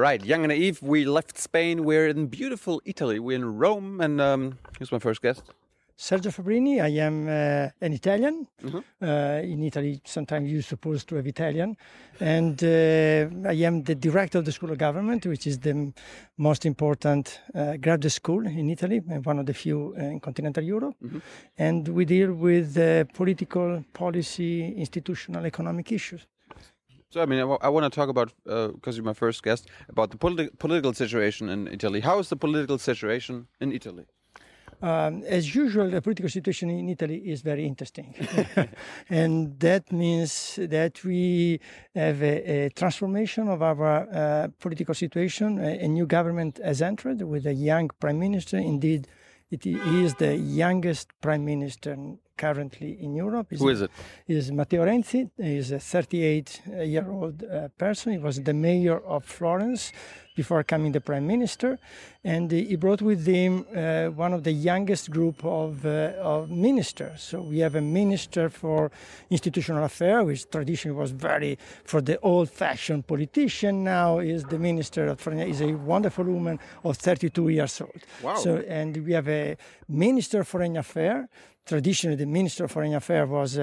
right, young and naive. We left Spain. We're in beautiful Italy. We're in Rome, and um, here's my first guest. Sergio Fabbrini. I am uh, an Italian. Mm-hmm. Uh, in Italy, sometimes you're supposed to have Italian. And uh, I am the director of the School of Government, which is the most important uh, graduate school in Italy, and one of the few in continental Europe. Mm-hmm. And we deal with uh, political, policy, institutional, economic issues. So, I mean, I, want to talk about, because uh, you're my first guest, about the politi- political situation in Italy. How is the political situation in Italy? Um, as usual, the political situation in Italy is very interesting. and that means that we have a, a transformation of our uh, political situation. A, a, new government has entered with a young prime minister. Indeed, it is the youngest prime minister currently in Europe. Who is it? Is Matteo Renzi. He's a 38-year-old uh, person. He was the mayor of Florence before coming the prime minister, and he brought with him uh, one of the youngest group of, uh, of ministers. So we have a minister for institutional affairs, which traditionally was very for the old-fashioned politician. Now is the minister of foreign is a wonderful woman of 32 years old. Wow. So and we have a minister for foreign affairs traditionally the Minister of Foreign Affairs was uh,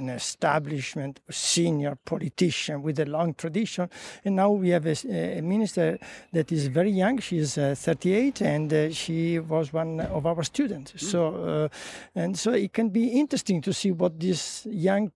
an establishment senior politician with a long tradition, and now we have a, a minister that is very young. She is uh, 38, and uh, she was one of our students. Mm. So, uh, and so it can be interesting to see what this young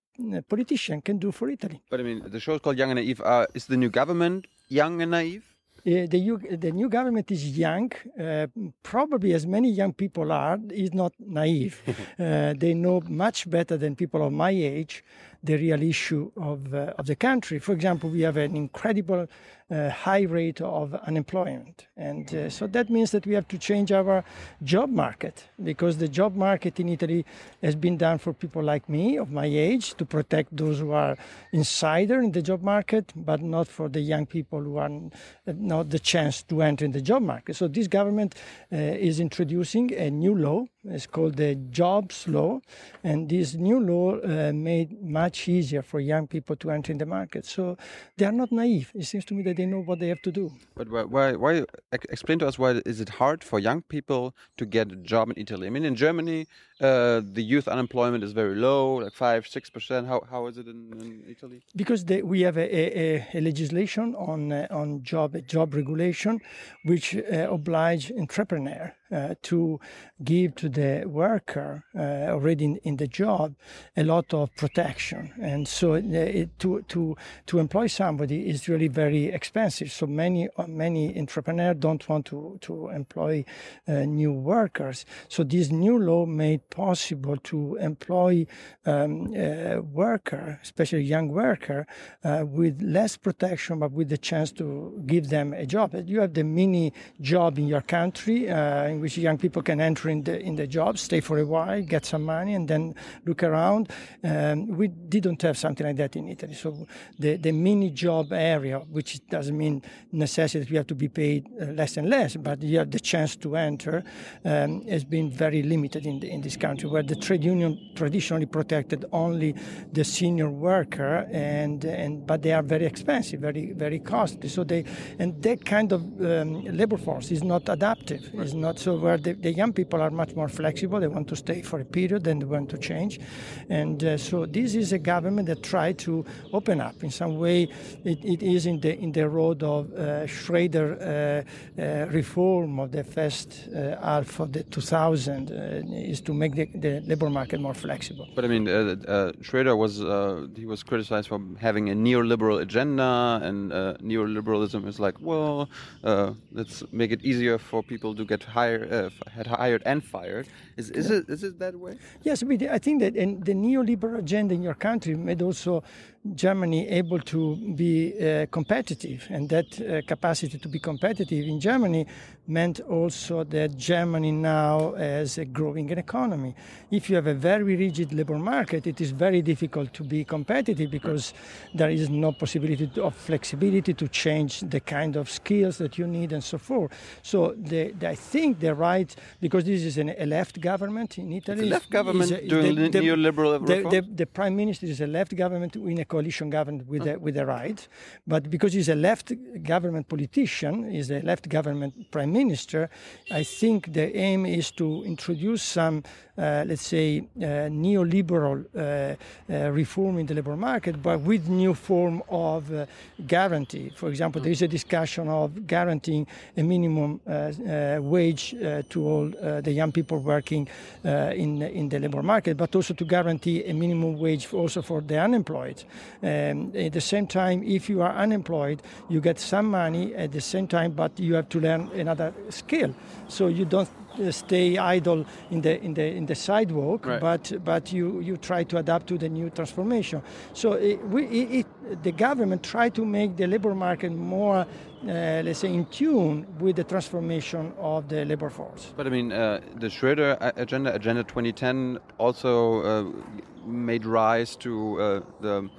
politician can do for Italy. But I mean, the show is called Young and Naive. Uh, is the new government young and naive? Uh, the, new, the new government is young. Uh, probably as many young people are, is not naive. uh, they know much better than people of my age the real issue of, uh, of the country. For example, we have an incredible uh, high rate of unemployment. And uh, so that means that we have to change our job market because the job market in Italy has been done for people like me of my age to protect those who are insider in the job market, but not for the young people who are not the chance to enter in the job market. So this government uh, is introducing a new law. It's called the Jobs Law, and this new law uh, made much easier for young people to enter in the market. So they are not naive. It seems to me that they know what they have to do. But why, why, explain to us why is it hard for young people to get a job in Italy? I mean, in Germany, uh, the youth unemployment is very low, like five, six percent. How how is it in, in Italy? Because we have a, a, a, legislation on uh, on job job regulation, which uh, oblige entrepreneur uh, to give to the worker uh, already in, in, the job a lot of protection, and so it, to to to employ somebody is really very expensive. So many many entrepreneurs don't want to to employ new workers. So this new law made possible to employ um, a worker, especially a young worker, uh, with less protection but with the chance to give them a job. You have the mini job in your country uh, in which young people can enter in the in the job, stay for a while, get some money, and then look around. Um, we didn't have something like that in Italy. So the the mini job area, which doesn't mean necessarily you have to be paid uh, less and less, but you have the chance to enter, um, has been very limited in the, in this country, where the trade union traditionally protected only the senior worker, and and but they are very expensive, very very costly. So they and that kind of um, labor force is not adaptive. Right. Is not so where the, the, young people are much more flexible. They want to stay for a period, then they want to change, and uh, so this is a government that try to open up in some way. It, it is in the in the road of uh, Schroeder uh, uh reform of the first uh, half of the 2000 uh, is to make the, the labor market more flexible. But I mean, uh, uh, Schroeder was uh, he was criticized for having a neoliberal agenda, and uh, neoliberalism is like, well, uh, let's make it easier for people to get hired, uh, hired and fired. Is is yeah. it is it that way? Yes, I think that the neoliberal agenda in your country made also Germany able to be uh, competitive, and that uh, capacity to be competitive in Germany meant also that Germany now has a growing economy. If you have a very rigid labor market, it is very difficult to be competitive because there is no possibility of flexibility to change the kind of skills that you need and so forth. So the, the, I think the right, because this is an, a left government in Italy. It's a left government doing the, neoliberal the, the, the, prime minister is a left government in a coalition government with the, with the right, but because he's a left government politician, he's a left government prime minister, I think the aim is to introduce some, uh, let's say, uh, neoliberal uh, uh, reform in the labor market, but with new form of uh, guarantee. For example, there is a discussion of guaranteeing a minimum wage to all the young people working in in the labor market, but also to guarantee a minimum wage also for the unemployed. Um, at the same time, if you are unemployed, you get some money at the same time, but you have to learn another skill. So you don't uh, stay idle in the in the in the sidewalk, right. but but you you try to adapt to the new transformation. So it, we, it, the government try to make the labor market more. Uh, let's say in tune with the transformation of the labor force. But I mean, uh, the Schroeder agenda, Agenda 2010, also uh, made rise to uh, the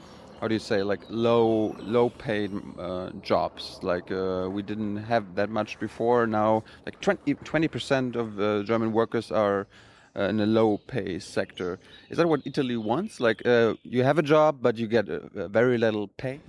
how do you say like low low paid uh, jobs? Like uh, we didn't have that much before. Now like 20 percent of uh, German workers are uh, in a low pay sector. Is that what Italy wants? Like uh, you have a job but you get a very little pay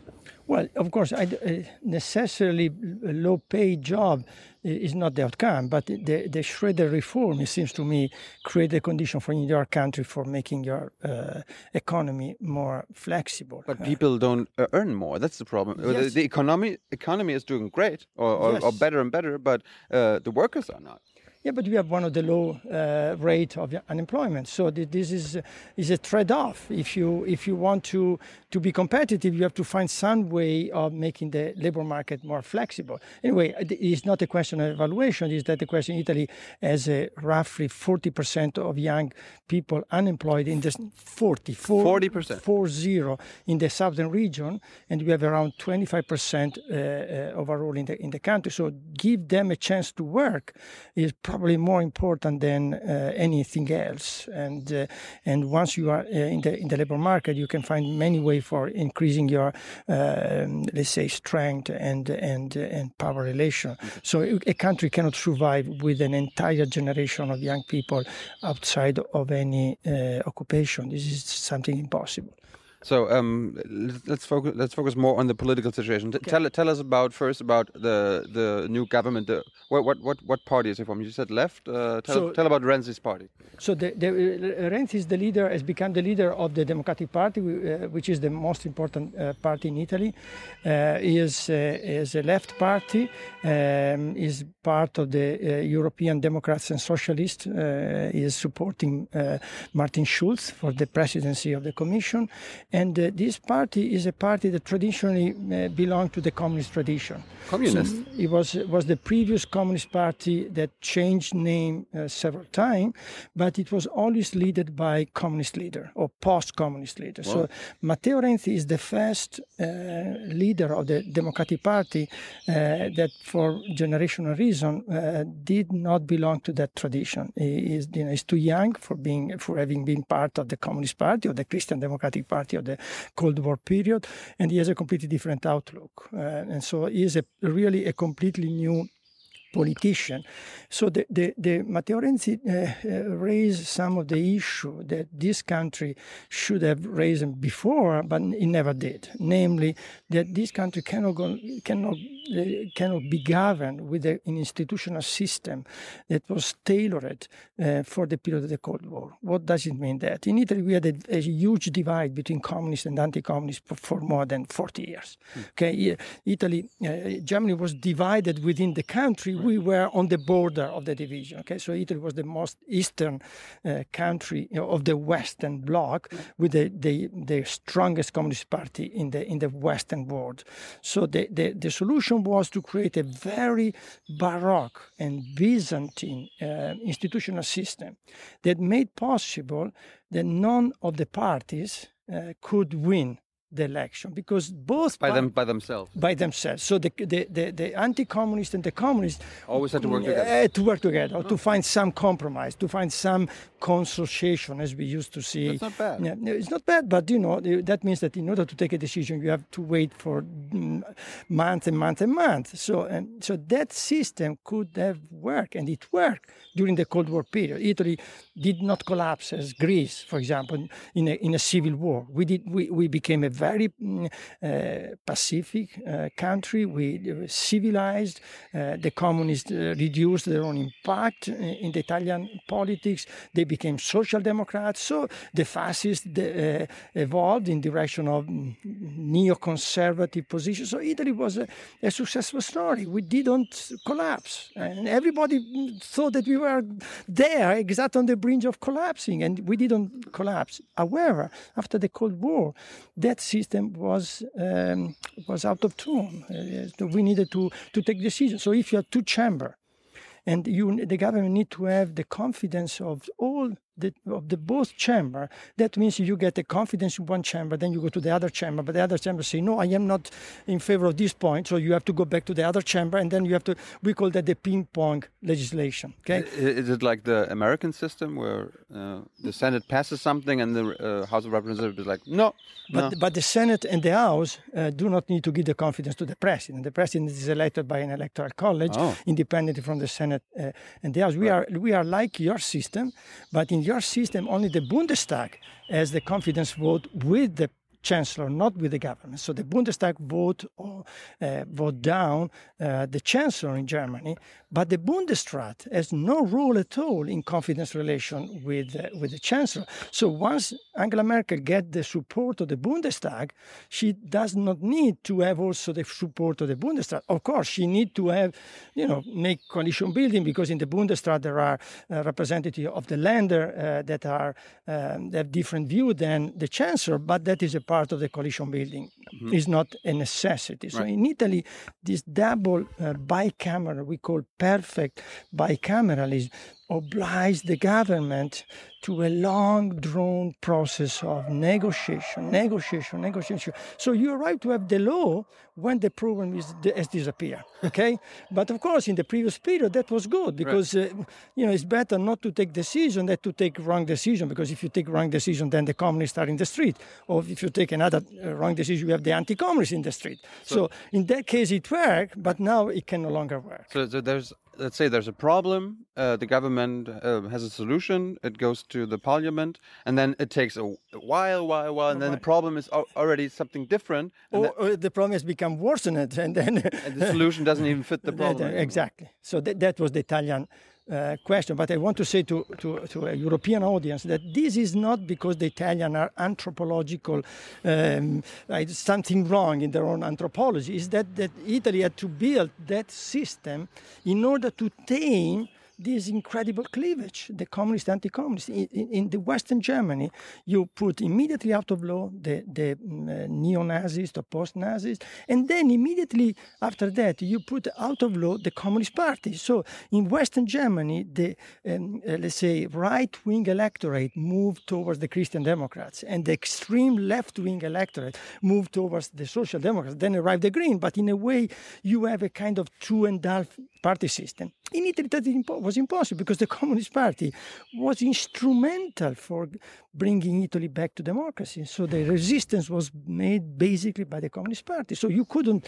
well, of course, I, uh, necessarily a low paid job is not the outcome, but the, the Schroeder reform, it seems to me, create a condition for your country for making your uh, economy more flexible. But people don't uh, earn more. That's the problem. Yes. The, the, economy economy is doing great or, or, yes. or better and better, but uh, the workers are not. Yeah, but we have one of the low uh, rate of unemployment. So this is is a trade-off. If you if you want to to be competitive, you have to find some way of making the labor market more flexible. Anyway, it's not a question of evaluation. Is that the question? Italy has a roughly 40% of young people unemployed in the 40 40% 40 in the southern region, and we have around 25% uh, uh, overall in the in the country. So give them a chance to work is probably more important than uh, anything else. And uh, and once you are uh, in the in the labor market, you can find many ways for increasing your let's say strength and and and power relation. So a country cannot survive with an entire generation of young people outside of any occupation. This is something impossible. So um, let's focus. Let's focus more on the political situation. Okay. Tell tell us about first about the the new government. The, what what what what party is it from? You said left. Uh, tell, so, tell about Renzi's party. So the, the uh, Renzi is the leader. Has become the leader of the Democratic Party, uh, which is the most important uh, party in Italy. Uh, is uh, is a left party. Um, is part of the European Democrats and Socialists. is supporting Martin Schulz for the presidency of the Commission and uh, this party is a party that traditionally uh, belonged to the communist tradition. Communist. So it was was the previous communist party that changed name uh, several times, but it was always led by communist leader or post-communist leader. Wow. So Matteo Renzi is the first uh, leader of the Democratic Party uh, that, for generational reason, uh, did not belong to that tradition. He is, you know, too young for being for having been part of the Communist Party or the Christian Democratic Party of the Cold War period, and he has a completely different outlook. Uh, and so he is a, really a completely new politician. So the, the, the Matteo Renzi uh, uh, raised some of the issue that this country should have raised before, but it never did. Namely, that this country cannot go, cannot uh, cannot be governed with a, an institutional system that was tailored uh, for the period of the Cold War. What does it mean that? In Italy, we had a, a huge divide between communists and anti-communists for, for, more than 40 years. Mm. Okay, Italy, uh, Germany was divided within the country we were on the border of the division. Okay, so Italy was the most eastern uh, country you know, of the Western Bloc, with the, the, the strongest communist party in the in the Western world. So the, the, the solution was to create a very baroque and Byzantine uh, institutional system that made possible that none of the parties uh, could win the election because both by them by themselves. by themselves. So the the, the, the anti-communist and the communist always had to work together. uh, to work together oh. to find some compromise to find some consultation as we used to see. It's not bad. Yeah, it's not bad but you know that means that in order to take a decision you have to wait for mm, months and months and months. So and so that system could have worked and it worked during the cold war period. Italy did not collapse as greece for example in a, in a civil war. We did we, we became a very mm, uh, pacific uh, country. We civilized. Uh, the communists reduced their own impact in the Italian politics. They became social democrats. So the fascists evolved in direction of mm, neoconservative positions. So Italy was a, a successful story. We didn't collapse, and everybody mm, thought that we were there, exactly on the brink of collapsing, and we didn't collapse. However, after the Cold War, that system was um, was out of tune. Uh, we needed to to take decisions. So if you have two chamber, and you the government need to have the confidence of all the, of the both chamber, that means you get a confidence in one chamber, then you go to the other chamber, but the other chamber say, no, I am not in favor of this point, so you have to go back to the other chamber, and then you have to, we call that the ping pong legislation. Okay? Is it like the American system where uh, the Senate passes something and the uh, House of Representatives is like, no. But, no. but the Senate and the House uh, do not need to give the confidence to the President. The President is elected by an electoral college, oh. independently from the Senate uh, and the House. We, right. are, we are like your system, but in your system, only the Bundestag has the confidence vote with the chancellor, not with the government. So the Bundestag vote or uh, vote down uh, the chancellor in Germany, but the Bundesrat has no role at all in confidence relation with uh, with the chancellor. So once Angela Merkel gets the support of the Bundestag, she does not need to have also the support of the Bundestag. Of course, she need to have, you know, make coalition building because in the Bundestag there are uh, representatives of the Länder uh, that are um, have different view than the chancellor, but that is a part part of the coalition building mm-hmm. is not a necessity. So right. in Italy, this double uh, bicameral, we call perfect bicameralism, oblige the government to a long drawn process of negotiation, negotiation, negotiation. So you arrive to have the law when the problem is, has disappeared. Okay, but of course in the previous period that was good because right. uh, you know it's better not to take decision than to take wrong decision because if you take wrong decision then the communists are in the street, or if you take another uh, wrong decision you have the anti-communists in the street. So, so in that case it worked, but now it can no longer work. So, so there's let's say there's a problem, uh, the government uh, has a solution, it goes to the parliament, and then it takes a while, while, while, and then the problem is already something different. Or, or, the problem has become worsened, and then and the solution doesn't even fit the problem. exactly. So that, that was the Italian uh, question, but I want to say to, to, to, a European audience that this is not because the Italian are anthropological, um, like something wrong in their own anthropology. Is that, that Italy had to build that system in order to tame this incredible cleavage, the communist anti-communist. In, in, the Western Germany, you put immediately out of law the, the mm, uh, neo-Nazis, the post-Nazis, and then immediately after that, you put out of law the Communist Party. So in Western Germany, the, um, uh, let's say, right-wing electorate moved towards the Christian Democrats, and the extreme left-wing electorate moved towards the Social Democrats. Then arrived the Green, but in a way, you have a kind of two and a half party system. In Italy, that was impossible because the Communist Party was instrumental for bringing Italy back to democracy. So the resistance was made basically by the Communist Party. So you couldn't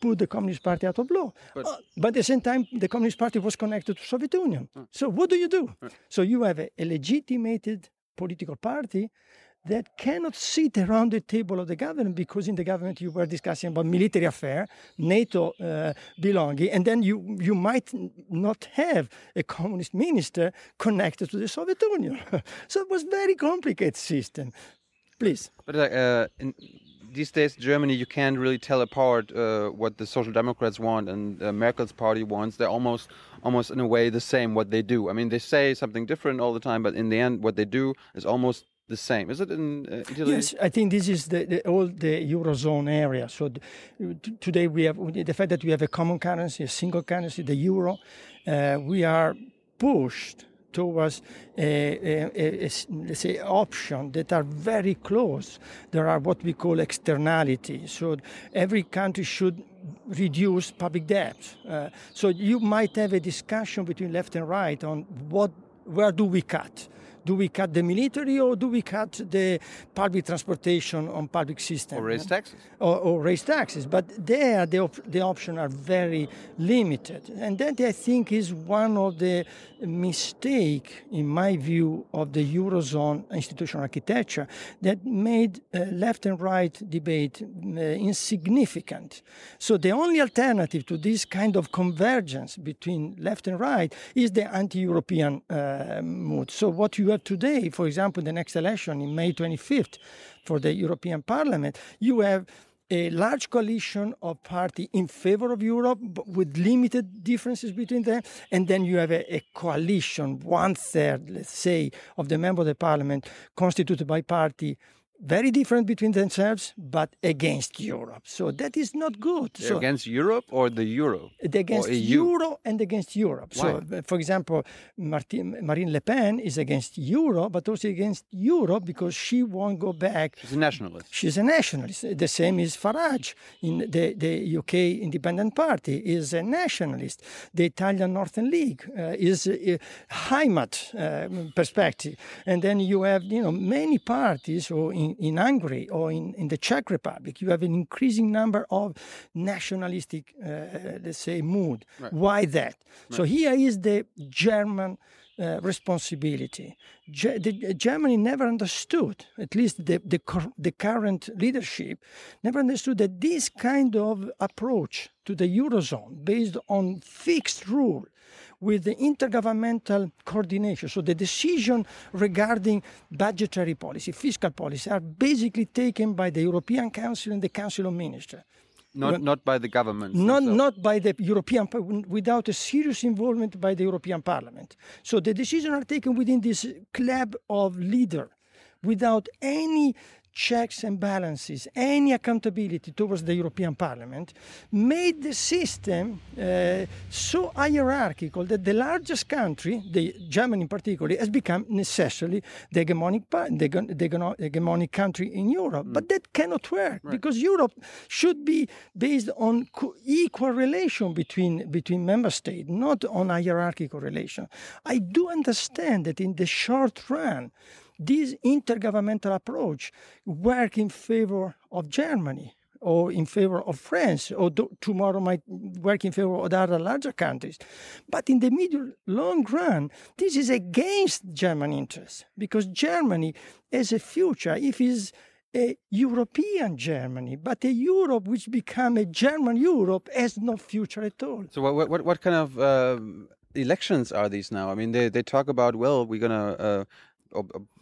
put the Communist Party out of law. But, uh, but, at the same time, the Communist Party was connected to Soviet Union. Uh, so what do you do? Uh, so you have a, a legitimated political party that cannot sit around the table of the government because in the government you were discussing about military affair, NATO uh, belonging, and then you, you might not have a communist minister connected to the Soviet Union. so it was very complicated system. Please. But uh, in these days, Germany, you can't really tell apart uh, what the Social Democrats want and uh, Merkel's party wants. They're almost, almost in a way, the same what they do. I mean, they say something different all the time, but in the end, what they do is almost the same. Is it in uh, Italy? Yes, I think this is the, the all the eurozone area. So today we have the fact that we have a common currency, a single currency, the euro. Uh, we are pushed towards a, a, a, let's say options that are very close. There are what we call externalities. So every country should reduce public debt. Uh, so you might have a discussion between left and right on what where do we cut Do we cut the military or do we cut the public transportation on public system? Or raise taxes. Or, or raise taxes. But there, the, op- the options are very limited. And that, I think, is one of the mistake, in my view, of the Eurozone institutional architecture that made uh, left and right debate uh, insignificant. So the only alternative to this kind of convergence between left and right is the anti-European uh, mood. So what you have today, for example, the next election in May 25th for the European Parliament, you have a large coalition of parties in favor of Europe, with limited differences between them, and then you have a, a coalition, one third, let's say, of the members of the parliament constituted by party very different between themselves, but against Europe. So that is not good. So against Europe or the euro? against? Euro and against Europe. So, Why? uh, for example, Martin, Marine Le Pen is against Euro, but also against Europe because she won't go back She's a nationalist. She's a nationalist. The same is Farage in the, the UK Independent Party is a nationalist. The Italian Northern League uh, is a Heimat uh, perspective. And then you have, you know, many parties or in, in Hungary or in, in the Czech Republic, you have an increasing number of nationalistic, uh, let's say, mood. Why that? So here is the German uh, responsibility. Ge- the, Germany never understood, at least the, the, cur- the current leadership, never understood that this kind of approach to the Eurozone based on fixed rule with the intergovernmental coordination, so the decision regarding budgetary policy, fiscal policy, are basically taken by the European Council and the Council of Ministers Not, not by the government. not not by the European without a serious involvement by the European Parliament. So the decisions are taken within this club of leader, without any checks and balances, any accountability towards the European Parliament, made the system uh, so hierarchical that the largest country, the Germany in particular, has become necessarily the hegemonic, the, the hegemonic country in Europe. But that cannot work because Europe should be based on co- equal relation between between member states, not on hierarchical relation. I do understand that in the short run, this intergovernmental approach work in favor of Germany or in favor of France, or do, tomorrow might work in favor of other larger countries. But in the middle long run, this is against German interests because Germany has a future if it's a European Germany, but a Europe which become a German Europe has no future at all. So what what what kind of uh, elections are these now? I mean, they they talk about well, we're gonna. Uh, ob- ob-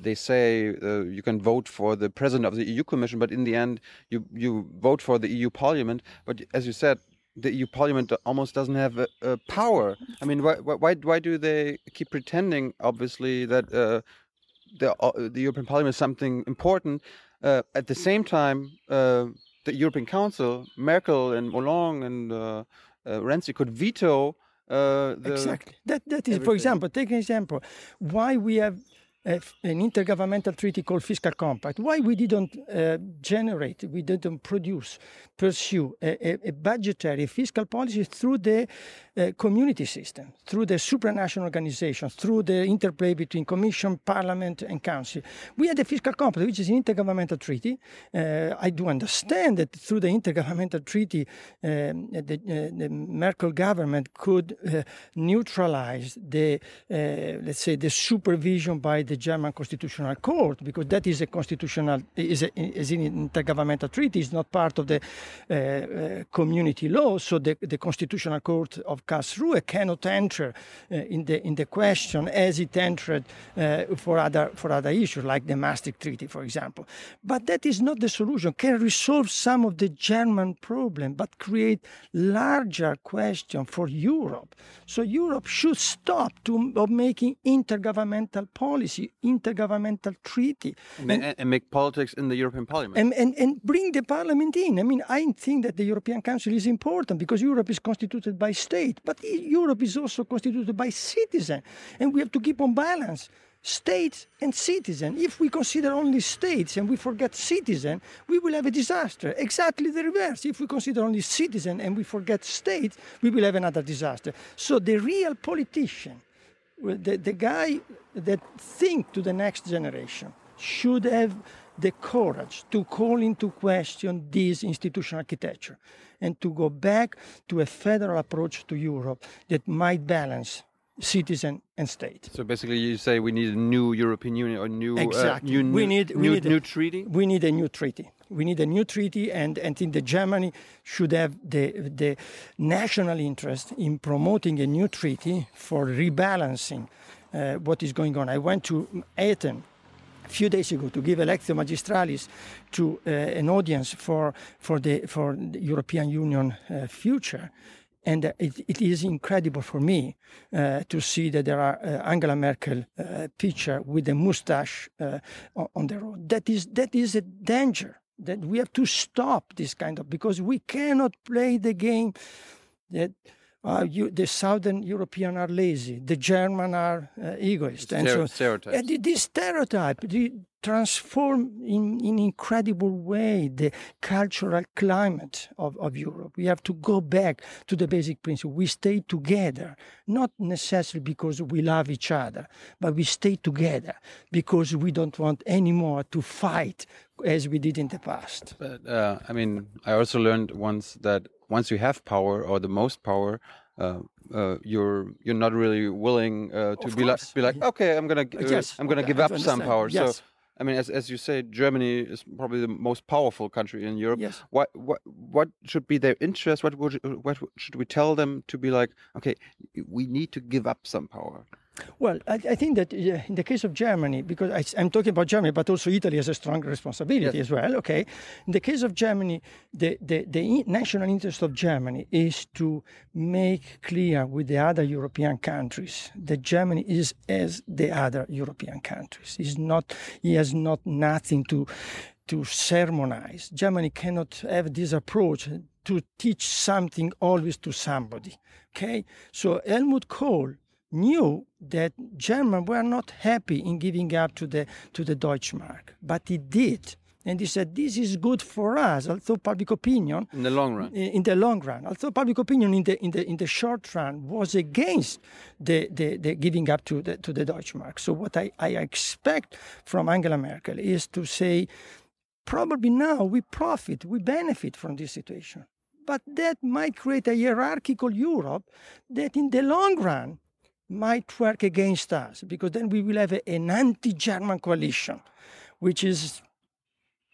they say uh, you can vote for the president of the EU Commission, but in the end, you you vote for the EU Parliament. But as you said, the EU Parliament almost doesn't have a, a power. I mean, why, why why do they keep pretending? Obviously, that uh, the uh, the European Parliament is something important. Uh, at the same time, uh, the European Council, Merkel and Hollande and uh, uh, Renzi could veto uh, the Exactly. That that is, for example, take an example. Why we have an intergovernmental treaty called Fiscal Compact? Why we didn't uh, generate, we didn't produce, pursue a, a, a budgetary fiscal policy through the uh, community system, through the supranational organizations, through the interplay between Commission, Parliament, and Council. We had the Fiscal Compact, which is an intergovernmental treaty. Uh, I do understand that through the intergovernmental treaty, um, the, uh, the Merkel government could uh, neutralize the, uh, let's say, the supervision by the German Constitutional Court, because that is a constitutional, is, a, is an intergovernmental treaty, is not part of the uh, uh, community law. So the, the Constitutional Court of Karlsruhe cannot enter uh, in the in the question as it entered uh, for other for other issues like the Maastricht Treaty, for example. But that is not the solution. Can resolve some of the German problem, but create larger question for Europe. So Europe should stop to of making intergovernmental policy, intergovernmental treaty, and, and, and make politics in the European Parliament. and, and, and bring the parliament in. I mean, I think that the European Council is important because Europe is constituted by state, but Europe is also constituted by citizens, and we have to keep on balance. States and citizen. If we consider only states and we forget citizen, we will have a disaster. Exactly the reverse. If we consider only citizen and we forget states, we will have another disaster. So the real politician the, the guy that think to the next generation should have the courage to call into question this institutional architecture and to go back to a federal approach to Europe that might balance citizen and state. So basically, you say we need a new European Union or new exactly. Uh, new, we need new, we need new a, treaty. We need a new treaty. We need a new treaty, and, and think that Germany should have the the national interest in promoting a new treaty for rebalancing uh, what is going on. I went to Athens a few days ago to give a lectio magistralis to uh, an audience for for the for the European Union uh, future. And uh, it, it is incredible for me uh, to see that there are uh, Angela Merkel uh, picture with a mustache on, on the road. That is that is a danger that we have to stop this kind of because we cannot play the game that uh, you, the Southern European are lazy, the German are uh, egoist, and so stereotypes. Uh, this stereotype transform in in incredible way the cultural climate of, of Europe. We have to go back to the basic principle. We stay together, not necessarily because we love each other, but we stay together because we don't want anymore to fight as we did in the past. But uh, I mean, I also learned once that once you have power or the most power, uh, uh, you're you're not really willing uh, to of be course. like be like okay, I'm gonna uh, yes. I'm gonna okay. give up some power. Yes. So I mean, as as you say, Germany is probably the most powerful country in Europe. Yes. What what what should be their interest? What would what should we tell them to be like? Okay, we need to give up some power. Well, I, I, think that in the case of Germany, because I, am talking about Germany, but also Italy has a strong responsibility yes. as well. Okay, in the case of Germany, the, the, the national interest of Germany is to make clear with the other European countries that Germany is as the other European countries. Is not, he has not nothing to to sermonize. Germany cannot have this approach to teach something always to somebody. Okay, so Helmut Kohl knew that Germans were not happy in giving up to the to the Deutschmark, but he did. And he said, this is good for us, although public opinion... In the long run. In the long run. Although public opinion in the, in the, in the short run was against the, the, the giving up to the, to the Deutschmark. So what I, I expect from Angela Merkel is to say, probably now we profit, we benefit from this situation. But that might create a hierarchical Europe that in the long run might work against us because then we will have a, an anti-German coalition, which is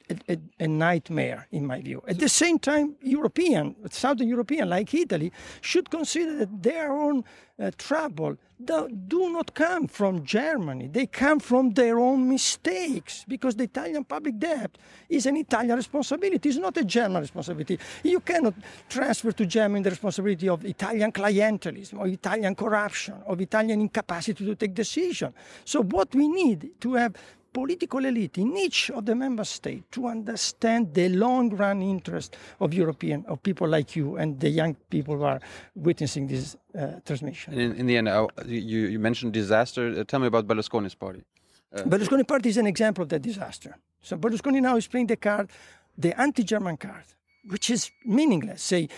a, a, a, nightmare in my view. At the same time, European, Southern European, like Italy, should consider that their own uh, trouble do, not come from Germany. They come from their own mistakes because the Italian public debt is an Italian responsibility. It's not a German responsibility. You cannot transfer to Germany the responsibility of Italian clientelism, of Italian corruption, of Italian incapacity to take decisions. So what we need to have political elite in each of the member states to understand the long-run interest of European, of people like you and the young people who are witnessing this uh, transmission. In, in, the end, uh, you, you mentioned disaster. Uh, tell me about Berlusconi's party. Uh, Berlusconi party is an example of that disaster. So Berlusconi now is playing the card, the anti-German card, which is meaningless. Say,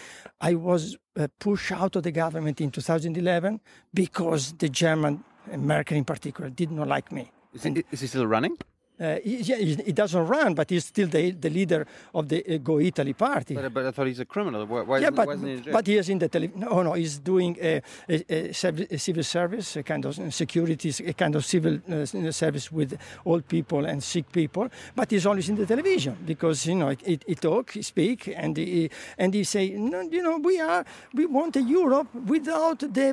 I was uh, pushed out of the government in 2011 because the German, American in particular, did not like me. Is he, is he still running? Uh, yeah, he doesn't run, but he's still the, the leader of the uh, Go Italy party. But, but, I thought he's a criminal. Why, why yeah, but, why he but he is in the tele- no, no, he's doing a, a, a, civil service, a kind of security, a kind of civil uh, service with old people and sick people. But he's always in the television because you know he, he talk, he speak, and he and he say, no, you know, we are we want a Europe without the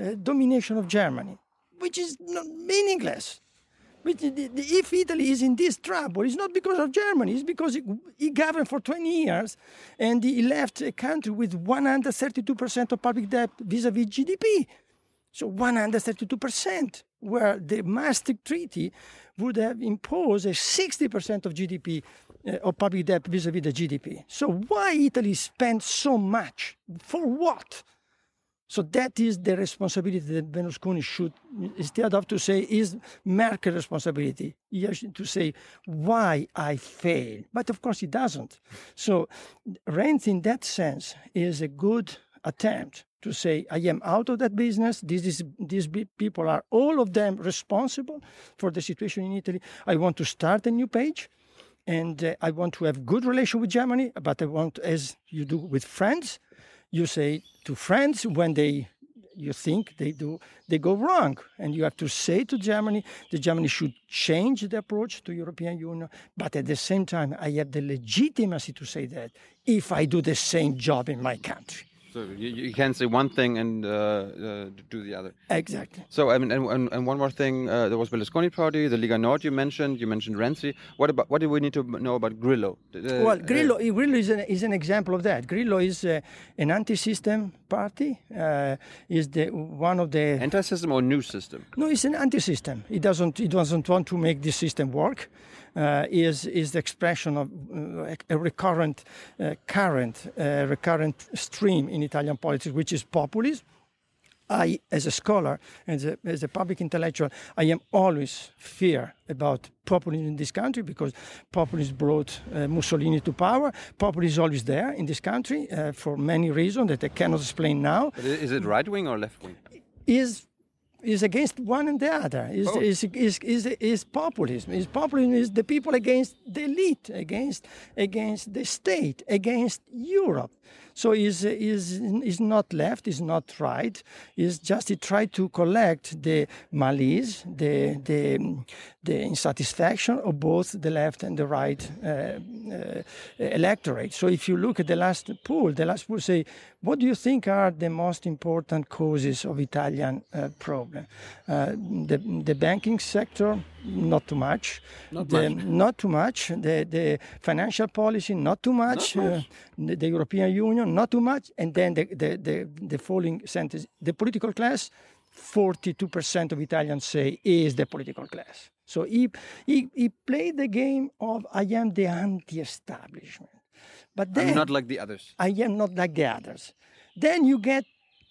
uh, domination of Germany, which is meaningless if Italy is in this trouble, it's not because of Germany, it's because he, governed for 20 years and he left a country with 132% of public debt vis a vis GDP. So 132%, where the Maastricht Treaty would have imposed a 60% of GDP uh, of public debt vis a vis the GDP. So why Italy spend so much? For what? So that is the responsibility that Berlusconi should, instead of to say, is Merkel's responsibility, he to say, why I fail. But of course he doesn't. So Renzi, in that sense, is a good attempt to say, I am out of that business. This is, these people are all of them responsible for the situation in Italy. I want to start a new page and uh, I want to have good relation with Germany, but I want, as you do with friends, you say to friends when they you think they do they go wrong. And you have to say to germany that germany should change the approach to european union. But at the same time i have the legitimacy to say that if i do the same job in my country so you, you can't say one thing and uh, uh, do the other. Exactly. So I mean, and, and, and one more thing, uh, there was Berlusconi party, the Liga Nord you mentioned. You mentioned Renzi. What about what do we need to know about Grillo? Uh, well, Grillo, uh, Grillo is an, is an example of that. Grillo is uh, an anti-system party. is the one of the anti-system or new system? No, it's an anti-system. It doesn't it doesn't want to make the system work uh, is is the expression of uh, a recurrent uh, current, recurrent stream in Italian politics, which is populism. I, as a scholar, as a, as a public intellectual, I am always fear about populism in this country because populism brought uh, Mussolini to power. Populism is always there in this country uh, for many reasons that I cannot explain now. But is it right wing or left wing? Is is against one and the other. Is oh. is, is, is, is populism. Is populism is the people against the elite, against against the state, against Europe. So is is is not left, is not right. Is just he tried to collect the malice, the the the insatisfaction of both the left and the right uh, uh, electorate. So if you look at the last poll, the last poll say, what do you think are the most important causes of Italian uh, problem? Uh, the the banking sector, not too much. Not the, much. Not too much. The the financial policy, not too much. Not much. Uh, the, the European Union not too much, and then the, the, the, the following sentence, the political class, 42% of Italians say is the political class. So he, he, he played the game of I am the anti-establishment. But then, I'm not like the others. I am not like the others. Then you get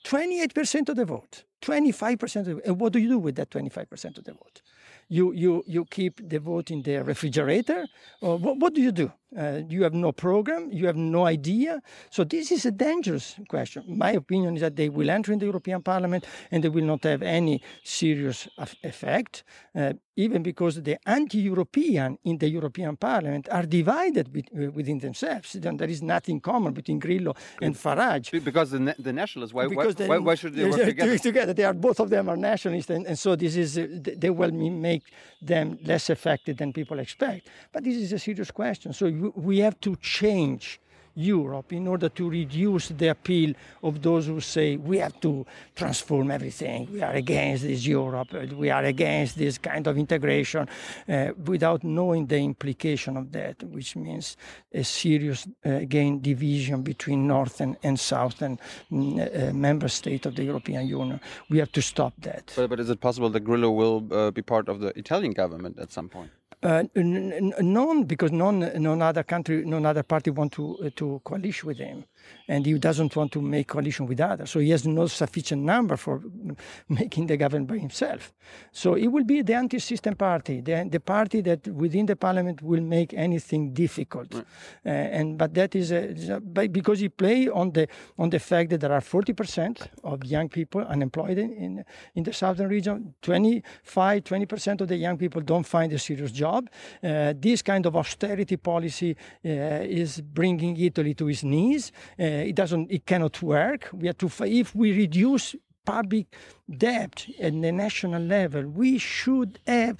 28% of the vote, 25% of the vote. And what do you do with that 25% of the vote? You, you, you keep the vote in the refrigerator? Or what, what do you do? Uh, you have no program, you have no idea. So this is a dangerous question. My opinion is that they will enter in the European Parliament and they will not have any serious effect, uh, even because the anti-European in the European Parliament are divided be- uh, within themselves. Then there is nothing common between Grillo and Farage. Because the, na- the nationalists, why, why, why, why, should they work together? together? They are both of them are nationalists, and, and so this is uh, they will make them less effective than people expect. But this is a serious question. So we have to change Europe in order to reduce the appeal of those who say we have to transform everything. We are against this Europe. We are against this kind of integration uh, without knowing the implication of that, which means a serious, uh, again, division between North and south and uh, member state of the European Union. We have to stop that. But, but is it possible that Grillo will uh, be part of the Italian government at some point? Uh, none, because none, none other country, none other party want to uh, to coalition with him and he doesn't want to make coalition with others. So he has no sufficient number for making the government by himself. So it will be the anti-system party, the, the party that within the parliament will make anything difficult. Right. Uh, and but that is a, because he play on the on the fact that there are 40% of young people unemployed in, in, in the southern region. 25, 20% of the young people don't find a serious job. Uh, this kind of austerity policy uh, is bringing Italy to its knees uh, it doesn't, it cannot work. We have to, if we reduce public debt at the national level, we should have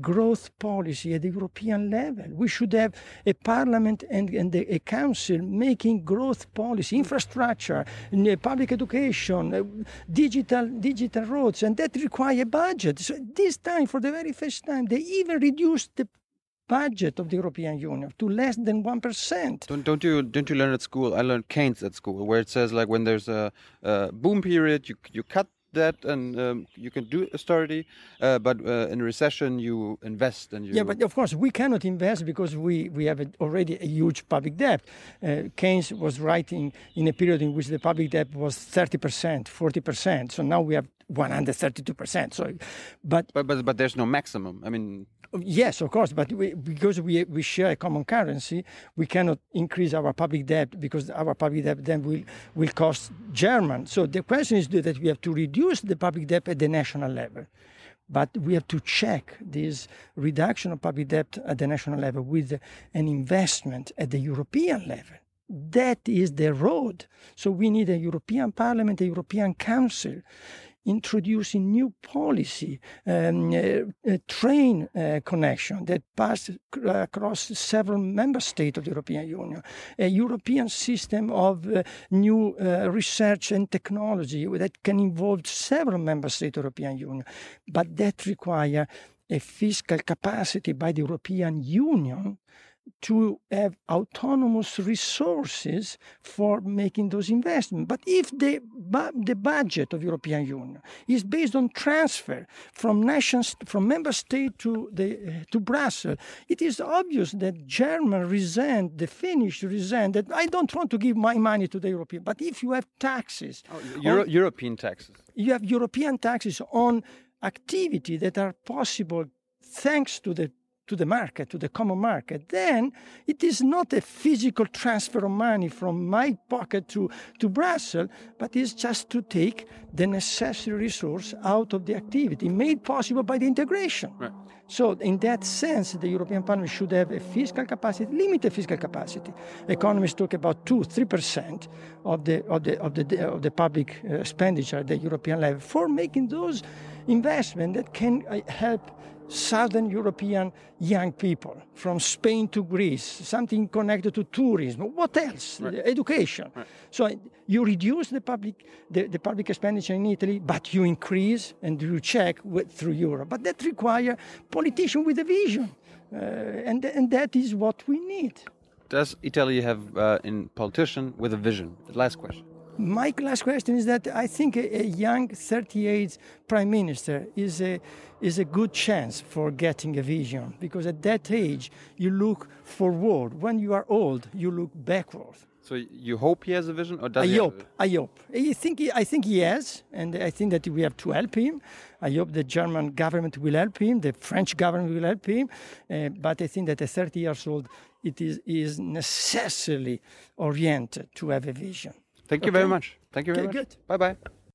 growth policy at the European level. We should have a parliament and, and a council making growth policy, infrastructure, public education, uh, digital digital roads, and that require a budget. So this time, for the very first time, they even reduced the budget of the European Union to less than one percent. Don't, don't you don't you learn at school? I learned Keynes at school, where it says like when there's a, a boom period, you you cut that and um, you can do austerity, uh, but uh, in recession you invest and you. Yeah, but of course we cannot invest because we we have a, already a huge public debt. Uh, Keynes was writing in a period in which the public debt was 30 percent, 40 percent. So now we have 132 percent. So, but, but but but there's no maximum. I mean Yes, of course, but we, because we, we share a common currency, we cannot increase our public debt because our public debt then will, will cost German. So the question is that we have to reduce the public debt at the national level. But we have to check this reduction of public debt at the national level with an investment at the European level. That is the road. So we need a European Parliament, a European Council introducing new policy, um, uh, train uh, connection that pass across several member states of the European Union, a European system of uh, new uh, research and technology that can involve several member states of the European Union, but that require a fiscal capacity by the European Union to have autonomous resources for making those investments. But if the, the budget of European Union is based on transfer from nations, from member state to, the, to Brussels, it is obvious that Germans resent, the Finnish resent that I don't want to give my money to the European. But if you have taxes, oh, Euro on, European taxes, you have European taxes on activity that are possible thanks to the to the market, to the common market, then it is not a physical transfer of money from my pocket to, to Brussels, but it's just to take the necessary resource out of the activity made possible by the integration. Right. So, in that sense, the European Parliament should have a fiscal capacity, limited fiscal capacity. Economists talk about two, three percent of the of the of the of the public uh, expenditure at the European level for making those investments that can uh, help Southern European young people from Spain to Greece, something connected to tourism. What else? Right. Education. Right. So you reduce the public, the, the, public expenditure in Italy, but you increase and you check with, through Europe. But that requires politicians with a vision. Uh, and, and that is what we need. Does Italy have uh, a politician with a vision? The last question. My last question is that I think a, a young 38 prime minister is a, is a good chance for getting a vision because at that age you look forward. When you are old, you look backward. So you hope he has a vision, or does I he hope. I hope. I think. He, I think he has, and I think that we have to help him. I hope the German government will help him. The French government will help him. Uh, but I think that at 30 years old, it is is necessarily oriented to have a vision. Thank you okay. very much. Thank you very okay, much. Good. Bye bye.